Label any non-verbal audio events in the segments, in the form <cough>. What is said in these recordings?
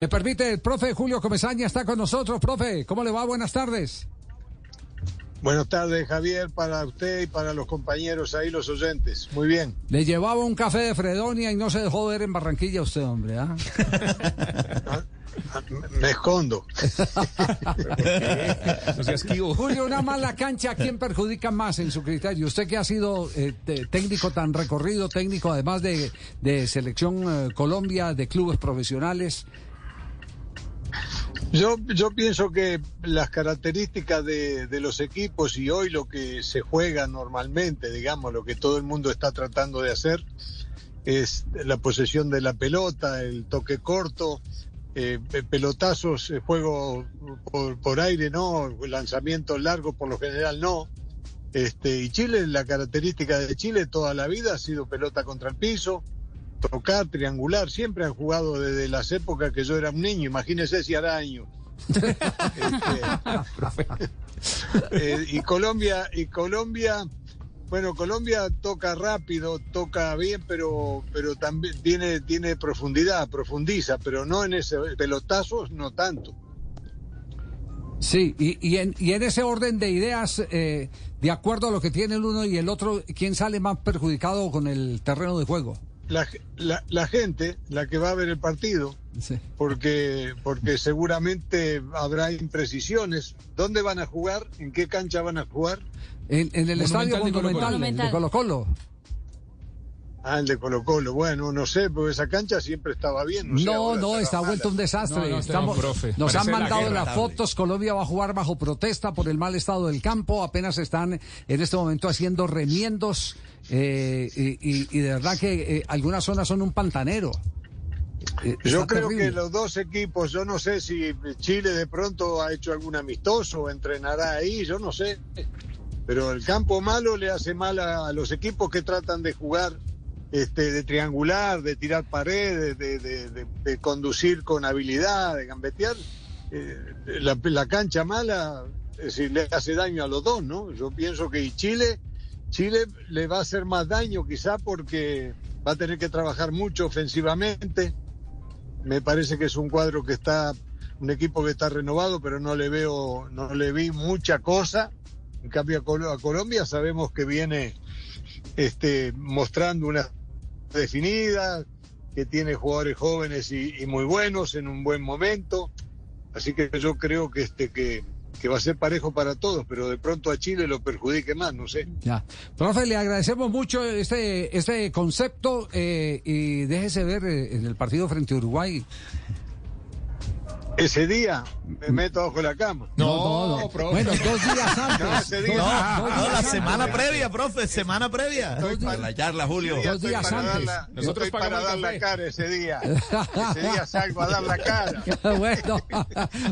Me permite, el profe Julio Comesaña está con nosotros. Profe, ¿cómo le va? Buenas tardes. Buenas tardes, Javier, para usted y para los compañeros ahí, los oyentes. Muy bien. Le llevaba un café de Fredonia y no se dejó ver en Barranquilla usted, hombre. ¿ah? <laughs> Me escondo. <laughs> Julio, una mala cancha, ¿a quién perjudica más en su criterio? Usted que ha sido eh, técnico tan recorrido, técnico además de, de selección eh, Colombia, de clubes profesionales. Yo, yo pienso que las características de, de, los equipos y hoy lo que se juega normalmente, digamos, lo que todo el mundo está tratando de hacer, es la posesión de la pelota, el toque corto, eh, pelotazos, eh, juego por, por, aire no, lanzamientos largos por lo general no. Este, y Chile, la característica de Chile toda la vida ha sido pelota contra el piso, tocar, triangular, siempre han jugado desde las épocas que yo era un niño, imagínese si hará años. este, <laughs> eh, y Colombia, y Colombia, bueno, Colombia toca rápido, toca bien, pero, pero también tiene, tiene profundidad, profundiza, pero no en ese pelotazos, no tanto. Sí, y, y, en, y en ese orden de ideas, eh, de acuerdo a lo que tiene el uno y el otro, ¿quién sale más perjudicado con el terreno de juego? La, la, la, gente, la que va a ver el partido, sí. porque, porque seguramente habrá imprecisiones. ¿Dónde van a jugar? ¿En qué cancha van a jugar? En, en el estadio monumental, monumental, de Colo Colo. Ah, el de Colo Colo. Bueno, no sé, porque esa cancha siempre estaba bien. No, sé, no, no está vuelto un desastre. No, no, Estamos, profe. Nos Parece han mandado las fotos. Colombia va a jugar bajo protesta por el mal estado del campo. Apenas están en este momento haciendo remiendos. Eh, y, y, de verdad que eh, algunas zonas son un pantanero. Eh, yo creo terrible. que los dos equipos, yo no sé si Chile de pronto ha hecho algún amistoso o entrenará ahí, yo no sé. Pero el campo malo le hace mal a, a los equipos que tratan de jugar este, de triangular, de tirar paredes, de, conducir con habilidad, de gambetear, eh, la, cancha mala es le hace daño a los dos, ¿no? Yo pienso que Chile, Chile le va a hacer más daño quizá porque va a tener que trabajar mucho ofensivamente. Me parece que es un cuadro que está, un equipo que está renovado, pero no le veo, no le vi mucha cosa. En cambio a Colombia sabemos que viene este, mostrando una definida, que tiene jugadores jóvenes y, y, muy buenos en un buen momento. Así que yo creo que este que, va a ser parejo para todos, pero de pronto a Chile lo perjudique más, no sé. Ya. Profe, le agradecemos mucho este, este concepto eh, y déjese ver eh, en el partido frente a Uruguay ese día me meto bajo la cama. No, no, no profe. Bueno, dos días <laughs> antes. No, ese día, no, no la semana antes. previa, profe, semana previa. Estoy para la charla, Julio. Dos días antes. La, Nosotros estoy para dar la cara ese día. Ese día salgo a dar la cara. <laughs> bueno.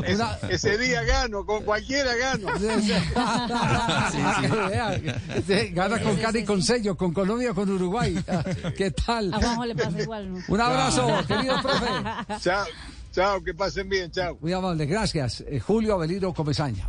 Es, ese día gano, con cualquiera gano. <laughs> sí, sí. Gana con cara y con sello, con Colombia con Uruguay. ¿Qué tal? A Juanjo le pasa igual. ¿no? Un abrazo, querido profe. Chao. Chao, que pasen bien, chao. Muy amable, gracias. Eh, Julio Avelino Comesaña.